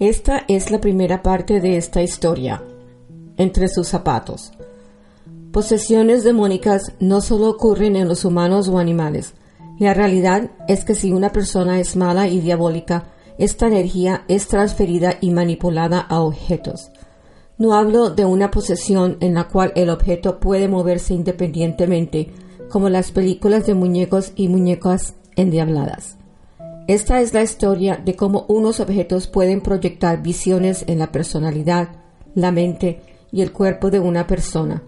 Esta es la primera parte de esta historia. Entre sus zapatos. Posesiones demónicas no solo ocurren en los humanos o animales. La realidad es que si una persona es mala y diabólica, esta energía es transferida y manipulada a objetos. No hablo de una posesión en la cual el objeto puede moverse independientemente, como las películas de muñecos y muñecas endiabladas. Esta es la historia de cómo unos objetos pueden proyectar visiones en la personalidad, la mente y el cuerpo de una persona,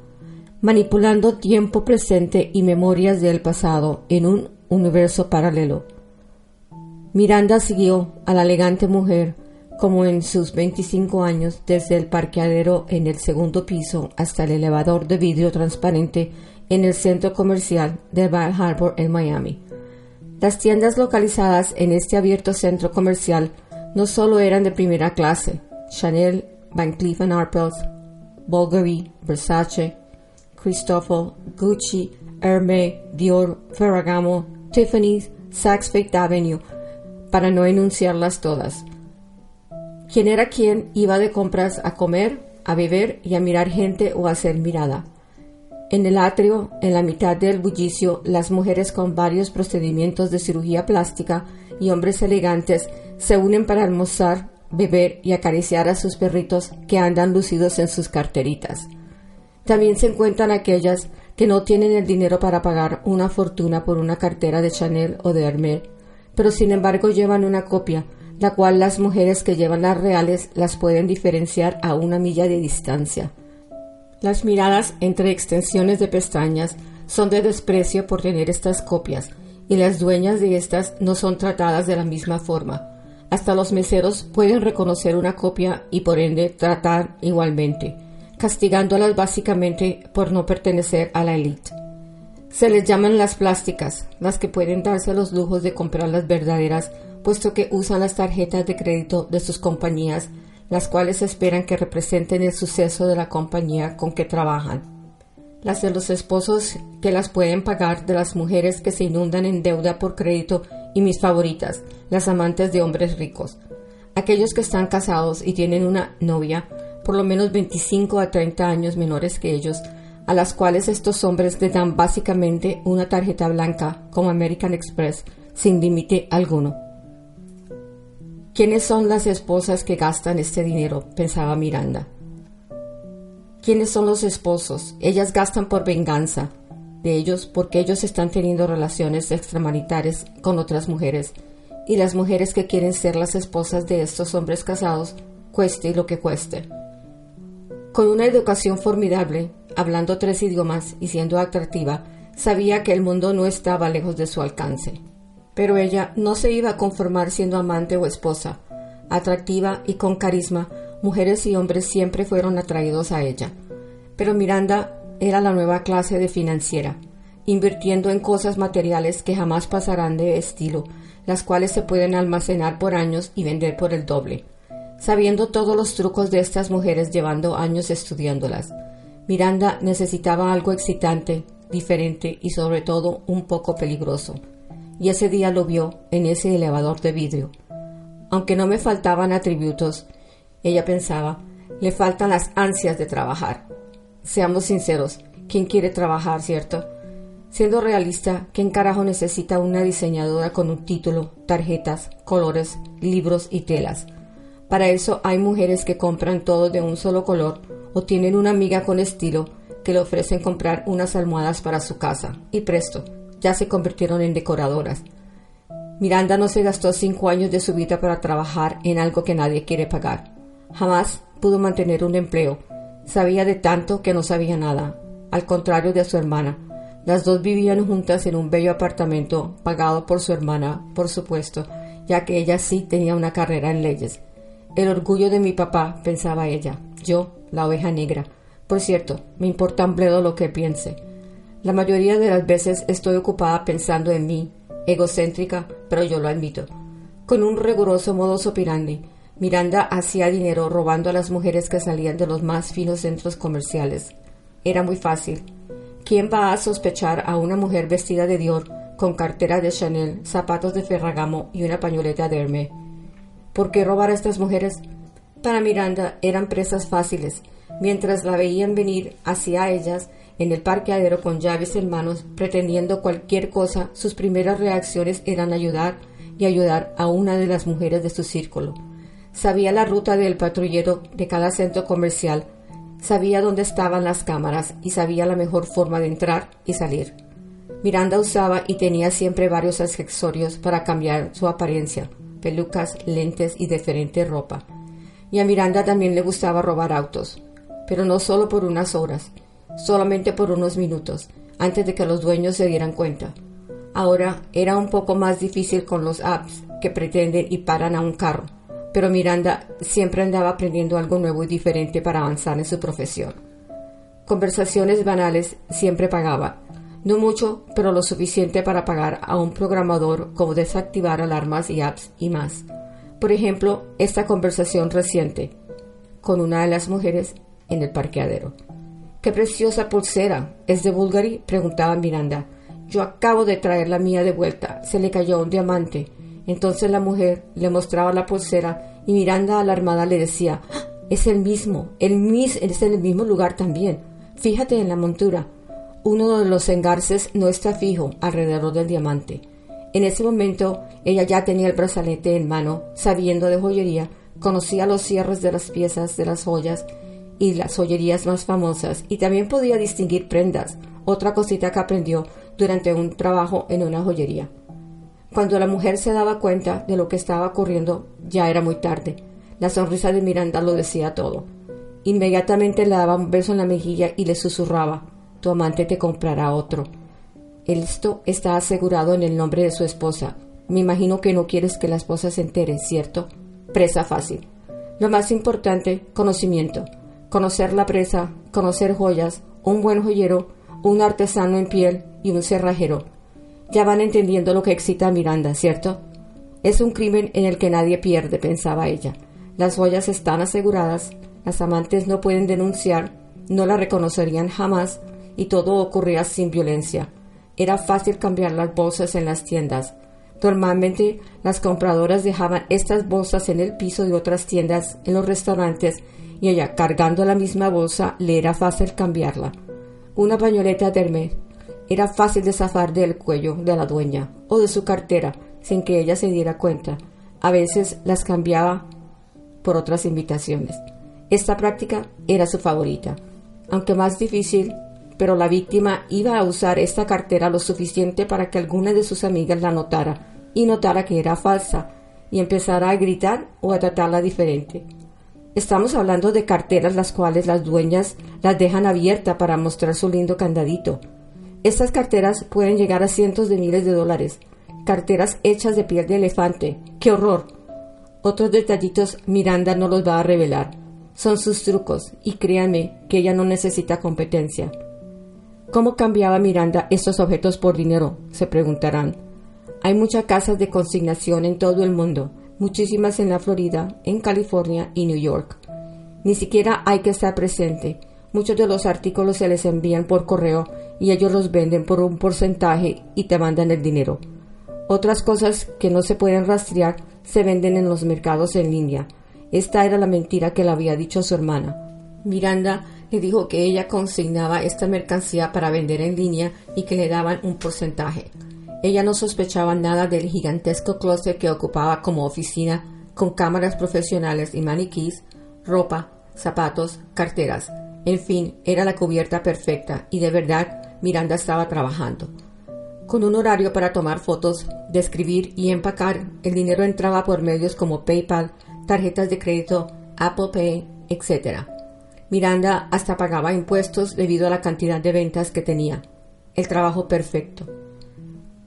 manipulando tiempo presente y memorias del pasado en un universo paralelo. Miranda siguió a la elegante mujer como en sus 25 años desde el parqueadero en el segundo piso hasta el elevador de vidrio transparente en el centro comercial de Bar Harbor en Miami. Las tiendas localizadas en este abierto centro comercial no solo eran de primera clase, Chanel, Van Cleef Arpels, Bulgari, Versace, Christopher, Gucci, Hermès, Dior, Ferragamo, Tiffany's, Saks Fifth Avenue, para no enunciarlas todas. Quien era quien iba de compras a comer, a beber y a mirar gente o a ser mirada. En el atrio, en la mitad del bullicio, las mujeres con varios procedimientos de cirugía plástica y hombres elegantes se unen para almorzar, beber y acariciar a sus perritos que andan lucidos en sus carteritas. También se encuentran aquellas que no tienen el dinero para pagar una fortuna por una cartera de Chanel o de Hermès, pero sin embargo llevan una copia, la cual las mujeres que llevan las reales las pueden diferenciar a una milla de distancia. Las miradas entre extensiones de pestañas son de desprecio por tener estas copias, y las dueñas de estas no son tratadas de la misma forma. Hasta los meseros pueden reconocer una copia y por ende tratar igualmente, castigándolas básicamente por no pertenecer a la élite. Se les llaman las plásticas, las que pueden darse los lujos de comprar las verdaderas, puesto que usan las tarjetas de crédito de sus compañías las cuales esperan que representen el suceso de la compañía con que trabajan. Las de los esposos que las pueden pagar, de las mujeres que se inundan en deuda por crédito y mis favoritas, las amantes de hombres ricos. Aquellos que están casados y tienen una novia, por lo menos 25 a 30 años menores que ellos, a las cuales estos hombres le dan básicamente una tarjeta blanca como American Express sin límite alguno. ¿Quiénes son las esposas que gastan este dinero? pensaba Miranda. ¿Quiénes son los esposos? Ellas gastan por venganza de ellos porque ellos están teniendo relaciones extramaritales con otras mujeres y las mujeres que quieren ser las esposas de estos hombres casados, cueste lo que cueste. Con una educación formidable, hablando tres idiomas y siendo atractiva, sabía que el mundo no estaba lejos de su alcance. Pero ella no se iba a conformar siendo amante o esposa. Atractiva y con carisma, mujeres y hombres siempre fueron atraídos a ella. Pero Miranda era la nueva clase de financiera, invirtiendo en cosas materiales que jamás pasarán de estilo, las cuales se pueden almacenar por años y vender por el doble. Sabiendo todos los trucos de estas mujeres llevando años estudiándolas, Miranda necesitaba algo excitante, diferente y sobre todo un poco peligroso y ese día lo vio en ese elevador de vidrio. Aunque no me faltaban atributos, ella pensaba, le faltan las ansias de trabajar. Seamos sinceros, ¿quién quiere trabajar, cierto? Siendo realista, ¿quién carajo necesita una diseñadora con un título, tarjetas, colores, libros y telas? Para eso hay mujeres que compran todo de un solo color o tienen una amiga con estilo que le ofrecen comprar unas almohadas para su casa. Y presto, ya se convirtieron en decoradoras. Miranda no se gastó cinco años de su vida para trabajar en algo que nadie quiere pagar. Jamás pudo mantener un empleo. Sabía de tanto que no sabía nada, al contrario de su hermana. Las dos vivían juntas en un bello apartamento pagado por su hermana, por supuesto, ya que ella sí tenía una carrera en leyes. El orgullo de mi papá, pensaba ella, yo, la oveja negra. Por cierto, me importa un bledo lo que piense. La mayoría de las veces estoy ocupada pensando en mí, egocéntrica, pero yo lo admito. Con un riguroso modo operandi, Miranda hacía dinero robando a las mujeres que salían de los más finos centros comerciales. Era muy fácil. ¿Quién va a sospechar a una mujer vestida de Dior, con cartera de Chanel, zapatos de Ferragamo y una pañoleta de Hermès? ¿Por qué robar a estas mujeres? Para Miranda eran presas fáciles, mientras la veían venir hacia ellas en el parqueadero con llaves en manos, pretendiendo cualquier cosa, sus primeras reacciones eran ayudar y ayudar a una de las mujeres de su círculo. Sabía la ruta del patrullero de cada centro comercial, sabía dónde estaban las cámaras y sabía la mejor forma de entrar y salir. Miranda usaba y tenía siempre varios accesorios para cambiar su apariencia, pelucas, lentes y diferente ropa. Y a Miranda también le gustaba robar autos, pero no solo por unas horas, solamente por unos minutos, antes de que los dueños se dieran cuenta. Ahora era un poco más difícil con los apps que pretenden y paran a un carro, pero Miranda siempre andaba aprendiendo algo nuevo y diferente para avanzar en su profesión. Conversaciones banales siempre pagaba, no mucho, pero lo suficiente para pagar a un programador como desactivar alarmas y apps y más. Por ejemplo, esta conversación reciente con una de las mujeres en el parqueadero. ¡Qué preciosa pulsera! ¿Es de Bulgari? preguntaba Miranda. Yo acabo de traer la mía de vuelta. Se le cayó un diamante. Entonces la mujer le mostraba la pulsera y Miranda alarmada le decía, ¡Ah! es el mismo, el mis es en el mismo lugar también. Fíjate en la montura. Uno de los engarces no está fijo alrededor del diamante. En ese momento ella ya tenía el brazalete en mano, sabiendo de joyería, conocía los cierres de las piezas de las joyas y las joyerías más famosas y también podía distinguir prendas, otra cosita que aprendió durante un trabajo en una joyería. Cuando la mujer se daba cuenta de lo que estaba ocurriendo, ya era muy tarde. La sonrisa de Miranda lo decía todo. Inmediatamente le daba un beso en la mejilla y le susurraba tu amante te comprará otro. Esto está asegurado en el nombre de su esposa. Me imagino que no quieres que la esposa se entere, ¿cierto? Presa fácil. Lo más importante, conocimiento. Conocer la presa, conocer joyas, un buen joyero, un artesano en piel y un cerrajero. Ya van entendiendo lo que excita a Miranda, ¿cierto? Es un crimen en el que nadie pierde, pensaba ella. Las joyas están aseguradas, las amantes no pueden denunciar, no la reconocerían jamás, y todo ocurría sin violencia. Era fácil cambiar las bolsas en las tiendas. Normalmente las compradoras dejaban estas bolsas en el piso de otras tiendas en los restaurantes y ella cargando la misma bolsa le era fácil cambiarla. Una pañoleta de Hermes era fácil de del cuello de la dueña o de su cartera sin que ella se diera cuenta. A veces las cambiaba por otras invitaciones. Esta práctica era su favorita, aunque más difícil pero la víctima iba a usar esta cartera lo suficiente para que alguna de sus amigas la notara y notara que era falsa y empezara a gritar o a tratarla diferente. Estamos hablando de carteras las cuales las dueñas las dejan abierta para mostrar su lindo candadito. Estas carteras pueden llegar a cientos de miles de dólares. Carteras hechas de piel de elefante. ¡Qué horror! Otros detallitos Miranda no los va a revelar. Son sus trucos y créanme que ella no necesita competencia. ¿Cómo cambiaba Miranda estos objetos por dinero? se preguntarán. Hay muchas casas de consignación en todo el mundo, muchísimas en la Florida, en California y New York. Ni siquiera hay que estar presente. Muchos de los artículos se les envían por correo y ellos los venden por un porcentaje y te mandan el dinero. Otras cosas que no se pueden rastrear se venden en los mercados en línea. Esta era la mentira que le había dicho su hermana. Miranda le dijo que ella consignaba esta mercancía para vender en línea y que le daban un porcentaje. Ella no sospechaba nada del gigantesco closet que ocupaba como oficina con cámaras profesionales y maniquís, ropa, zapatos, carteras. En fin, era la cubierta perfecta y de verdad Miranda estaba trabajando. Con un horario para tomar fotos, describir y empacar, el dinero entraba por medios como PayPal, tarjetas de crédito, Apple Pay, etc. Miranda hasta pagaba impuestos debido a la cantidad de ventas que tenía. El trabajo perfecto.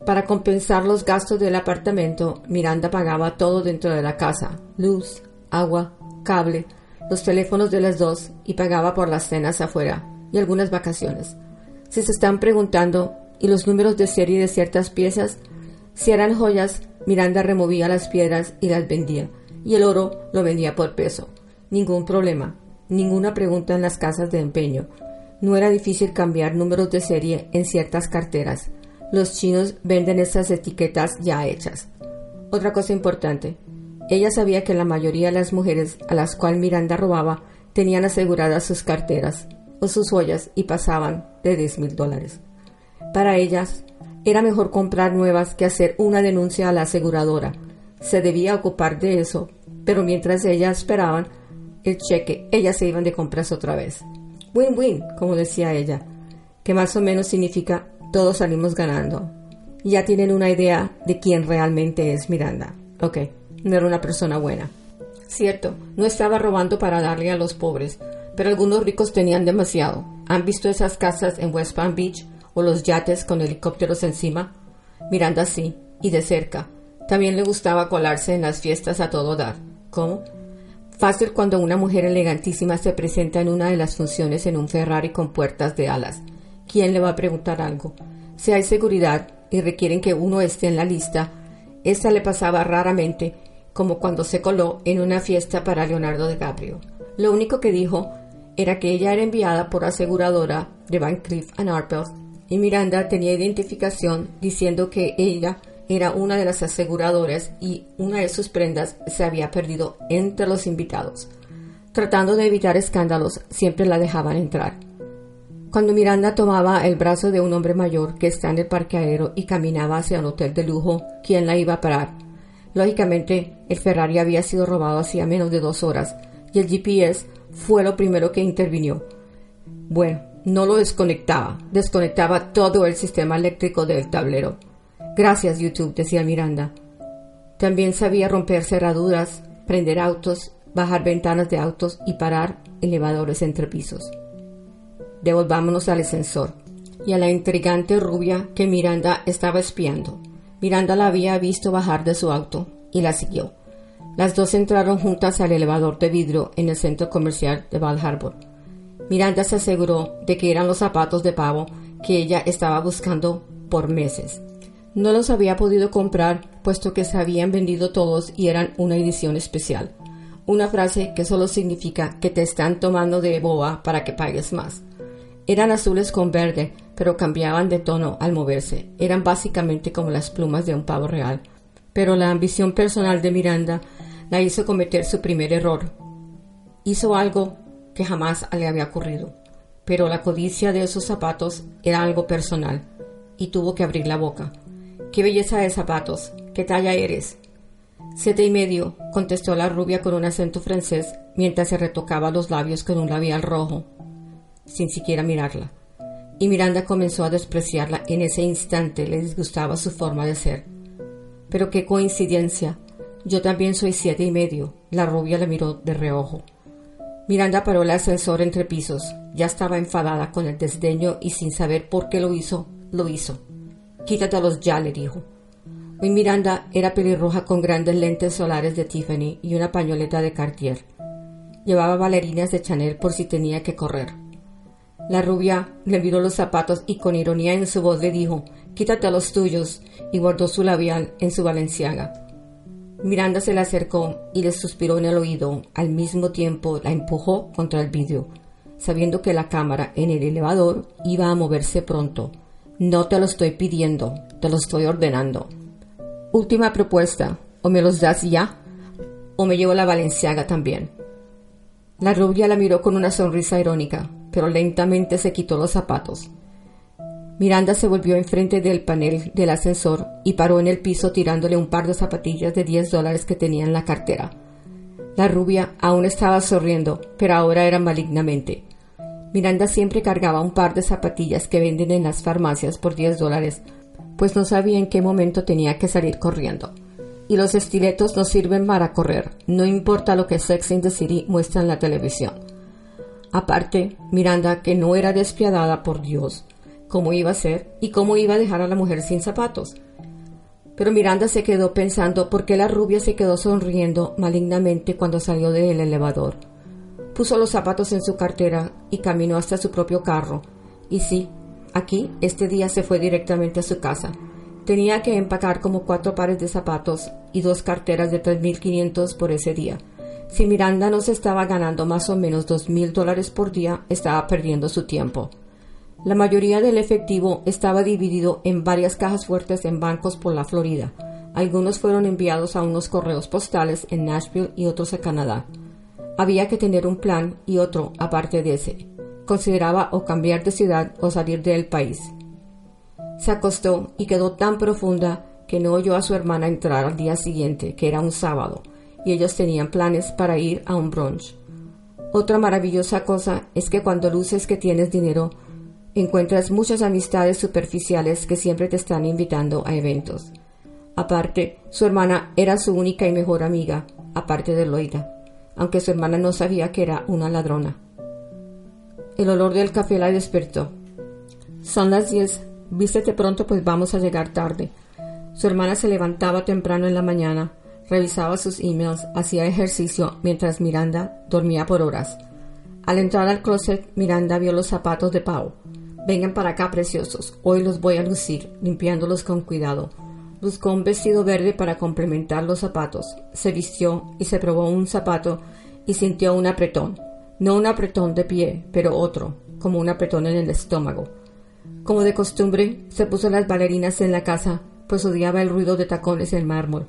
Para compensar los gastos del apartamento, Miranda pagaba todo dentro de la casa, luz, agua, cable, los teléfonos de las dos y pagaba por las cenas afuera y algunas vacaciones. Si se están preguntando, ¿y los números de serie de ciertas piezas? Si eran joyas, Miranda removía las piedras y las vendía, y el oro lo vendía por peso. Ningún problema ninguna pregunta en las casas de empeño. No era difícil cambiar números de serie en ciertas carteras. Los chinos venden estas etiquetas ya hechas. Otra cosa importante, Ella sabía que la mayoría de las mujeres a las cuales Miranda robaba tenían aseguradas sus carteras o sus joyas y pasaban de 10 mil dólares. Para ellas, era mejor comprar nuevas que hacer una denuncia a la aseguradora. Se debía ocupar de eso, pero mientras ellas esperaban el cheque, ellas se iban de compras otra vez. Win-win, como decía ella, que más o menos significa todos salimos ganando. Ya tienen una idea de quién realmente es Miranda. Ok, no era una persona buena. Cierto, no estaba robando para darle a los pobres, pero algunos ricos tenían demasiado. ¿Han visto esas casas en West Palm Beach o los yates con helicópteros encima? Miranda sí, y de cerca. También le gustaba colarse en las fiestas a todo dar. ¿Cómo? Fácil cuando una mujer elegantísima se presenta en una de las funciones en un Ferrari con puertas de alas. ¿Quién le va a preguntar algo? Si hay seguridad y requieren que uno esté en la lista, esta le pasaba raramente, como cuando se coló en una fiesta para Leonardo DiCaprio. Lo único que dijo era que ella era enviada por aseguradora de Van Cleef Arpels y Miranda tenía identificación diciendo que ella era una de las aseguradoras y una de sus prendas se había perdido entre los invitados. Tratando de evitar escándalos, siempre la dejaban entrar. Cuando Miranda tomaba el brazo de un hombre mayor que está en el parqueadero y caminaba hacia un hotel de lujo, ¿quién la iba a parar? Lógicamente, el Ferrari había sido robado hacía menos de dos horas y el GPS fue lo primero que intervino. Bueno, no lo desconectaba, desconectaba todo el sistema eléctrico del tablero. Gracias, YouTube, decía Miranda. También sabía romper cerraduras, prender autos, bajar ventanas de autos y parar elevadores entre pisos. Devolvámonos al ascensor y a la intrigante rubia que Miranda estaba espiando. Miranda la había visto bajar de su auto y la siguió. Las dos entraron juntas al elevador de vidrio en el centro comercial de Val Harbor. Miranda se aseguró de que eran los zapatos de pavo que ella estaba buscando por meses. No los había podido comprar puesto que se habían vendido todos y eran una edición especial. Una frase que solo significa que te están tomando de boba para que pagues más. Eran azules con verde, pero cambiaban de tono al moverse. Eran básicamente como las plumas de un pavo real. Pero la ambición personal de Miranda la hizo cometer su primer error. Hizo algo que jamás le había ocurrido. Pero la codicia de esos zapatos era algo personal, y tuvo que abrir la boca. ¡Qué belleza de zapatos! ¿Qué talla eres? Siete y medio, contestó la rubia con un acento francés mientras se retocaba los labios con un labial rojo, sin siquiera mirarla. Y Miranda comenzó a despreciarla. En ese instante le disgustaba su forma de ser. Pero qué coincidencia. Yo también soy siete y medio. La rubia le miró de reojo. Miranda paró el ascensor entre pisos. Ya estaba enfadada con el desdeño y sin saber por qué lo hizo, lo hizo. Quítatelos ya, le dijo. Hoy Miranda era pelirroja con grandes lentes solares de Tiffany y una pañoleta de Cartier. Llevaba bailarinas de Chanel por si tenía que correr. La rubia le miró los zapatos y con ironía en su voz le dijo, quítate los tuyos, y guardó su labial en su valenciaga. Miranda se le acercó y le suspiró en el oído, al mismo tiempo la empujó contra el vidrio, sabiendo que la cámara en el elevador iba a moverse pronto no te lo estoy pidiendo, te lo estoy ordenando. Última propuesta, o me los das ya, o me llevo la valenciaga también. La rubia la miró con una sonrisa irónica, pero lentamente se quitó los zapatos. Miranda se volvió enfrente del panel del ascensor y paró en el piso tirándole un par de zapatillas de 10 dólares que tenía en la cartera. La rubia aún estaba sonriendo, pero ahora era malignamente. Miranda siempre cargaba un par de zapatillas que venden en las farmacias por 10 dólares, pues no sabía en qué momento tenía que salir corriendo. Y los estiletos no sirven para correr, no importa lo que Sex in the City muestra en la televisión. Aparte, Miranda, que no era despiadada por Dios, cómo iba a ser y cómo iba a dejar a la mujer sin zapatos. Pero Miranda se quedó pensando por qué la rubia se quedó sonriendo malignamente cuando salió del elevador. Puso los zapatos en su cartera y caminó hasta su propio carro. Y sí, aquí, este día se fue directamente a su casa. Tenía que empacar como cuatro pares de zapatos y dos carteras de 3.500 por ese día. Si Miranda no se estaba ganando más o menos dos mil dólares por día, estaba perdiendo su tiempo. La mayoría del efectivo estaba dividido en varias cajas fuertes en bancos por la Florida, Algunos fueron enviados a unos correos postales en Nashville y otros a Canadá. Había que tener un plan y otro aparte de ese. Consideraba o cambiar de ciudad o salir del país. Se acostó y quedó tan profunda que no oyó a su hermana entrar al día siguiente, que era un sábado, y ellos tenían planes para ir a un brunch. Otra maravillosa cosa es que cuando luces que tienes dinero, encuentras muchas amistades superficiales que siempre te están invitando a eventos. Aparte, su hermana era su única y mejor amiga, aparte de Loida, aunque su hermana no sabía que era una ladrona. El olor del café la despertó. Son las diez. Vístete pronto, pues vamos a llegar tarde. Su hermana se levantaba temprano en la mañana, revisaba sus emails, hacía ejercicio mientras Miranda dormía por horas. Al entrar al closet, Miranda vio los zapatos de Pau. Vengan para acá, preciosos. Hoy los voy a lucir, limpiándolos con cuidado. Buscó un vestido verde para complementar los zapatos. Se vistió y se probó un zapato y sintió un apretón. No un apretón de pie, pero otro, como un apretón en el estómago. Como de costumbre, se puso las bailarinas en la casa, pues odiaba el ruido de tacones en mármol.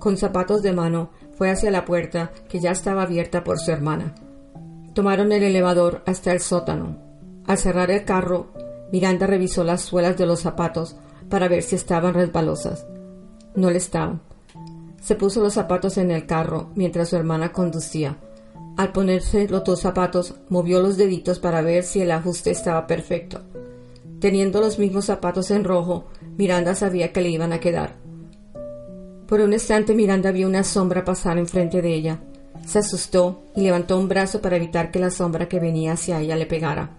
Con zapatos de mano, fue hacia la puerta, que ya estaba abierta por su hermana. Tomaron el elevador hasta el sótano. Al cerrar el carro, Miranda revisó las suelas de los zapatos para ver si estaban resbalosas. No le estaban. Se puso los zapatos en el carro mientras su hermana conducía. Al ponerse los dos zapatos, movió los deditos para ver si el ajuste estaba perfecto. Teniendo los mismos zapatos en rojo, Miranda sabía que le iban a quedar. Por un instante Miranda vio una sombra pasar enfrente de ella. Se asustó y levantó un brazo para evitar que la sombra que venía hacia ella le pegara.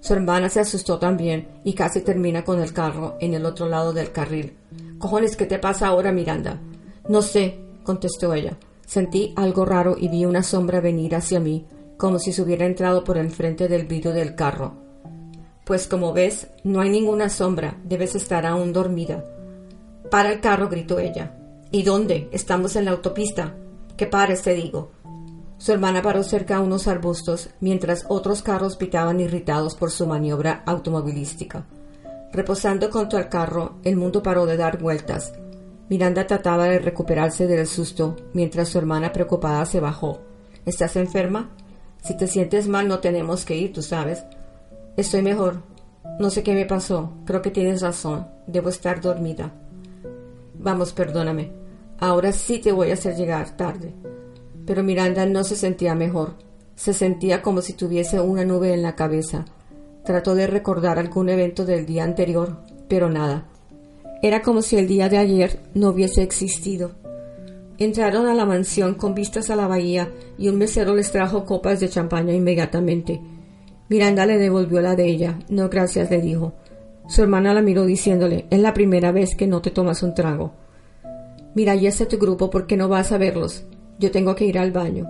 Su hermana se asustó también y casi termina con el carro en el otro lado del carril. Cojones, ¿qué te pasa ahora, Miranda? No sé, contestó ella. Sentí algo raro y vi una sombra venir hacia mí, como si se hubiera entrado por enfrente del vidrio del carro. Pues como ves, no hay ninguna sombra, debes estar aún dormida. Para el carro, gritó ella. ¿Y dónde? Estamos en la autopista. Que pares, te digo. Su hermana paró cerca a unos arbustos, mientras otros carros pitaban irritados por su maniobra automovilística. Reposando contra el carro, el mundo paró de dar vueltas. Miranda trataba de recuperarse del susto, mientras su hermana preocupada se bajó. ¿Estás enferma? Si te sientes mal no tenemos que ir, tú sabes. Estoy mejor. No sé qué me pasó. Creo que tienes razón. Debo estar dormida. Vamos, perdóname. Ahora sí te voy a hacer llegar tarde pero Miranda no se sentía mejor. Se sentía como si tuviese una nube en la cabeza. Trató de recordar algún evento del día anterior, pero nada. Era como si el día de ayer no hubiese existido. Entraron a la mansión con vistas a la bahía y un mesero les trajo copas de champaña inmediatamente. Miranda le devolvió la de ella. No, gracias, le dijo. Su hermana la miró diciéndole, es la primera vez que no te tomas un trago. Mira, ya está tu grupo, ¿por qué no vas a verlos? Yo tengo que ir al baño.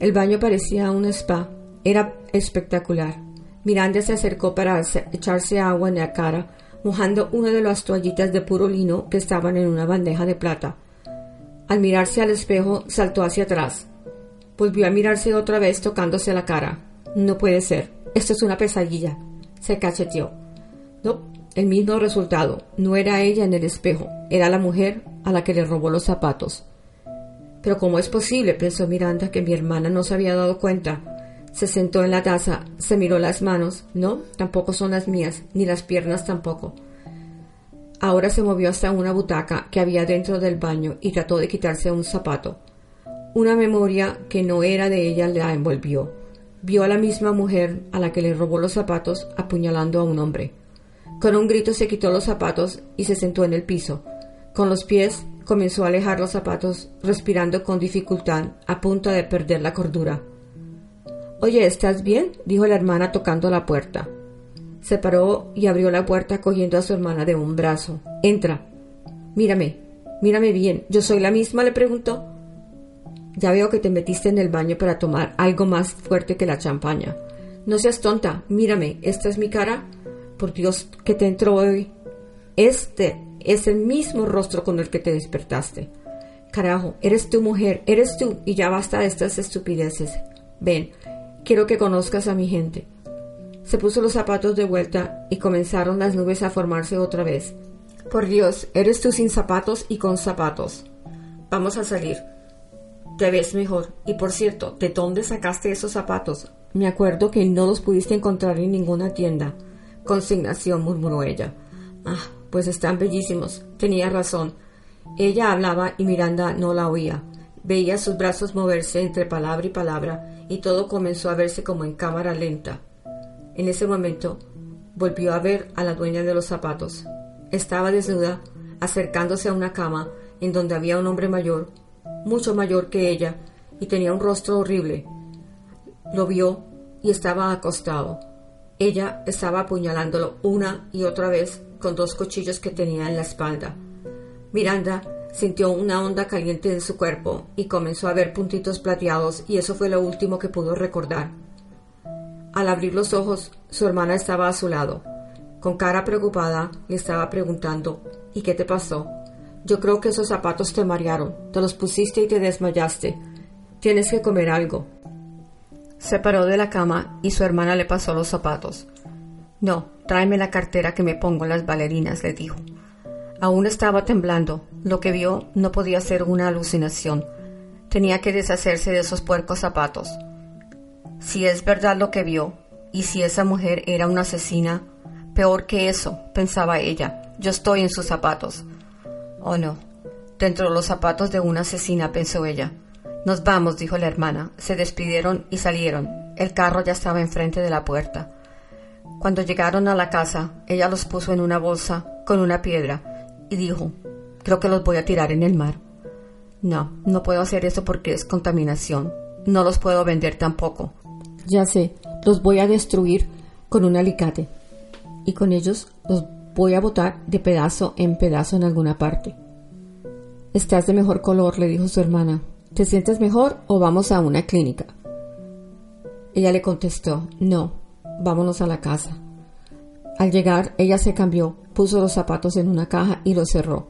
El baño parecía un spa. Era espectacular. Miranda se acercó para echarse agua en la cara, mojando una de las toallitas de puro lino que estaban en una bandeja de plata. Al mirarse al espejo, saltó hacia atrás. Volvió a mirarse otra vez tocándose la cara. No puede ser. Esto es una pesadilla. Se cacheteó. No, el mismo resultado. No era ella en el espejo. Era la mujer a la que le robó los zapatos. Pero ¿cómo es posible? pensó Miranda que mi hermana no se había dado cuenta. Se sentó en la taza, se miró las manos. No, tampoco son las mías, ni las piernas tampoco. Ahora se movió hasta una butaca que había dentro del baño y trató de quitarse un zapato. Una memoria que no era de ella la envolvió. Vio a la misma mujer a la que le robó los zapatos apuñalando a un hombre. Con un grito se quitó los zapatos y se sentó en el piso. Con los pies Comenzó a alejar los zapatos, respirando con dificultad, a punto de perder la cordura. Oye, ¿estás bien? dijo la hermana tocando la puerta. Se paró y abrió la puerta cogiendo a su hermana de un brazo. Entra. Mírame, mírame bien. ¿Yo soy la misma? le preguntó. Ya veo que te metiste en el baño para tomar algo más fuerte que la champaña. No seas tonta, mírame, ¿esta es mi cara? Por Dios, ¿qué te entró hoy? Este es el mismo rostro con el que te despertaste. Carajo, eres tu mujer, eres tú, y ya basta de estas estupideces. Ven, quiero que conozcas a mi gente. Se puso los zapatos de vuelta y comenzaron las nubes a formarse otra vez. Por Dios, eres tú sin zapatos y con zapatos. Vamos a salir. Te ves mejor. Y por cierto, ¿de dónde sacaste esos zapatos? Me acuerdo que no los pudiste encontrar en ninguna tienda. Consignación, murmuró ella. Ah, pues están bellísimos. Tenía razón. Ella hablaba y Miranda no la oía. Veía sus brazos moverse entre palabra y palabra y todo comenzó a verse como en cámara lenta. En ese momento volvió a ver a la dueña de los zapatos. Estaba desnuda, acercándose a una cama en donde había un hombre mayor, mucho mayor que ella, y tenía un rostro horrible. Lo vio y estaba acostado. Ella estaba apuñalándolo una y otra vez con dos cuchillos que tenía en la espalda. Miranda sintió una onda caliente en su cuerpo y comenzó a ver puntitos plateados y eso fue lo último que pudo recordar. Al abrir los ojos, su hermana estaba a su lado. Con cara preocupada, le estaba preguntando ¿Y qué te pasó? Yo creo que esos zapatos te marearon. Te los pusiste y te desmayaste. Tienes que comer algo. Se paró de la cama y su hermana le pasó los zapatos. No, tráeme la cartera que me pongo las bailarinas, le dijo. Aún estaba temblando. Lo que vio no podía ser una alucinación. Tenía que deshacerse de esos puercos zapatos. Si es verdad lo que vio, y si esa mujer era una asesina, peor que eso, pensaba ella, yo estoy en sus zapatos. Oh no, dentro de los zapatos de una asesina, pensó ella. Nos vamos, dijo la hermana. Se despidieron y salieron. El carro ya estaba enfrente de la puerta. Cuando llegaron a la casa, ella los puso en una bolsa con una piedra y dijo, creo que los voy a tirar en el mar. No, no puedo hacer eso porque es contaminación. No los puedo vender tampoco. Ya sé, los voy a destruir con un alicate. Y con ellos los voy a botar de pedazo en pedazo en alguna parte. Estás de mejor color, le dijo su hermana. ¿Te sientes mejor o vamos a una clínica? Ella le contestó, no, vámonos a la casa. Al llegar, ella se cambió, puso los zapatos en una caja y los cerró.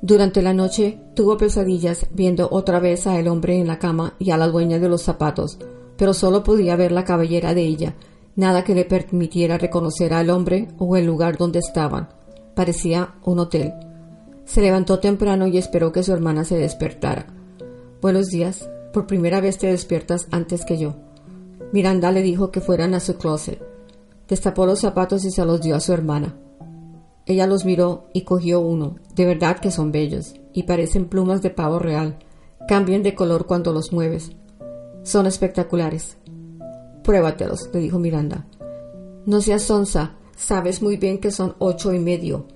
Durante la noche tuvo pesadillas viendo otra vez a el hombre en la cama y a la dueña de los zapatos, pero solo podía ver la cabellera de ella, nada que le permitiera reconocer al hombre o el lugar donde estaban. Parecía un hotel. Se levantó temprano y esperó que su hermana se despertara. Buenos días. Por primera vez te despiertas antes que yo. Miranda le dijo que fueran a su closet. Destapó los zapatos y se los dio a su hermana. Ella los miró y cogió uno. De verdad que son bellos y parecen plumas de pavo real. Cambian de color cuando los mueves. Son espectaculares. Pruébatelos, le dijo Miranda. No seas sonsa, sabes muy bien que son ocho y medio.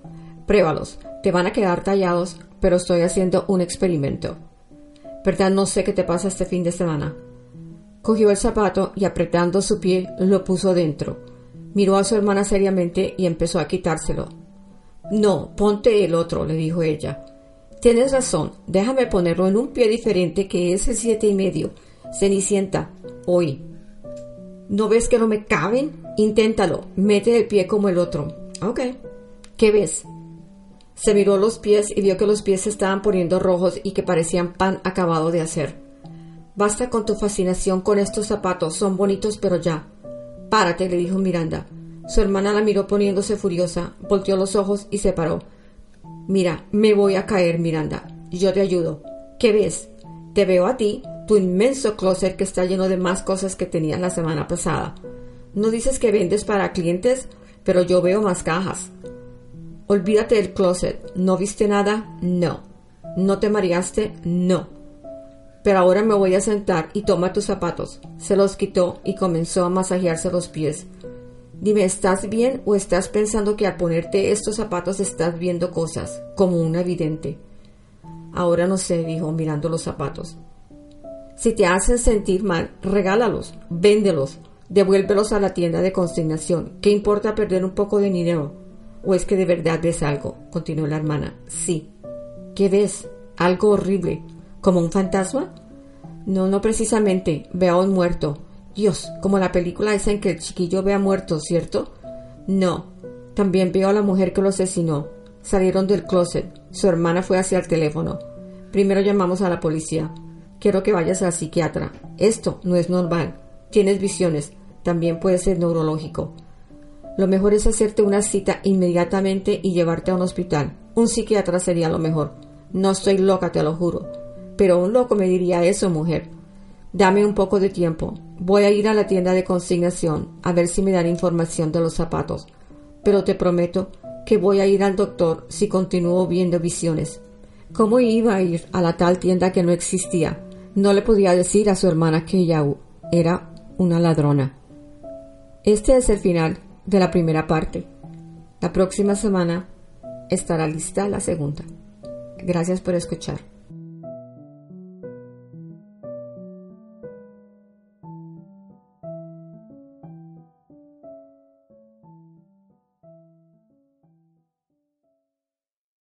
Pruébalos, te van a quedar tallados, pero estoy haciendo un experimento. ¿Verdad? No sé qué te pasa este fin de semana. Cogió el zapato y apretando su pie lo puso dentro. Miró a su hermana seriamente y empezó a quitárselo. No, ponte el otro, le dijo ella. Tienes razón, déjame ponerlo en un pie diferente que es el siete y medio. Cenicienta, hoy. ¿No ves que no me caben? Inténtalo, mete el pie como el otro. Ok. ¿Qué ves? Se miró los pies y vio que los pies se estaban poniendo rojos y que parecían pan acabado de hacer. Basta con tu fascinación con estos zapatos, son bonitos, pero ya. Párate, le dijo Miranda. Su hermana la miró poniéndose furiosa, volteó los ojos y se paró. Mira, me voy a caer, Miranda. Yo te ayudo. ¿Qué ves? Te veo a ti, tu inmenso closet que está lleno de más cosas que tenías la semana pasada. No dices que vendes para clientes, pero yo veo más cajas. Olvídate del closet. ¿No viste nada? No. ¿No te mareaste? No. Pero ahora me voy a sentar y toma tus zapatos. Se los quitó y comenzó a masajearse los pies. Dime, ¿estás bien o estás pensando que al ponerte estos zapatos estás viendo cosas, como una evidente? Ahora no sé, dijo mirando los zapatos. Si te hacen sentir mal, regálalos, véndelos, devuélvelos a la tienda de consignación. ¿Qué importa perder un poco de dinero? ¿O es que de verdad ves algo? continuó la hermana. Sí. ¿Qué ves? Algo horrible. ¿Como un fantasma? No, no precisamente. Veo a un muerto. Dios, como la película esa en que el chiquillo ve a muerto, ¿cierto? No. También veo a la mujer que lo asesinó. Salieron del closet. Su hermana fue hacia el teléfono. Primero llamamos a la policía. Quiero que vayas al psiquiatra. Esto no es normal. Tienes visiones. También puede ser neurológico. Lo mejor es hacerte una cita inmediatamente y llevarte a un hospital. Un psiquiatra sería lo mejor. No estoy loca, te lo juro. Pero un loco me diría eso, mujer. Dame un poco de tiempo. Voy a ir a la tienda de consignación a ver si me dan información de los zapatos. Pero te prometo que voy a ir al doctor si continúo viendo visiones. ¿Cómo iba a ir a la tal tienda que no existía? No le podía decir a su hermana que ella era una ladrona. Este es el final de la primera parte. La próxima semana estará lista la segunda. Gracias por escuchar.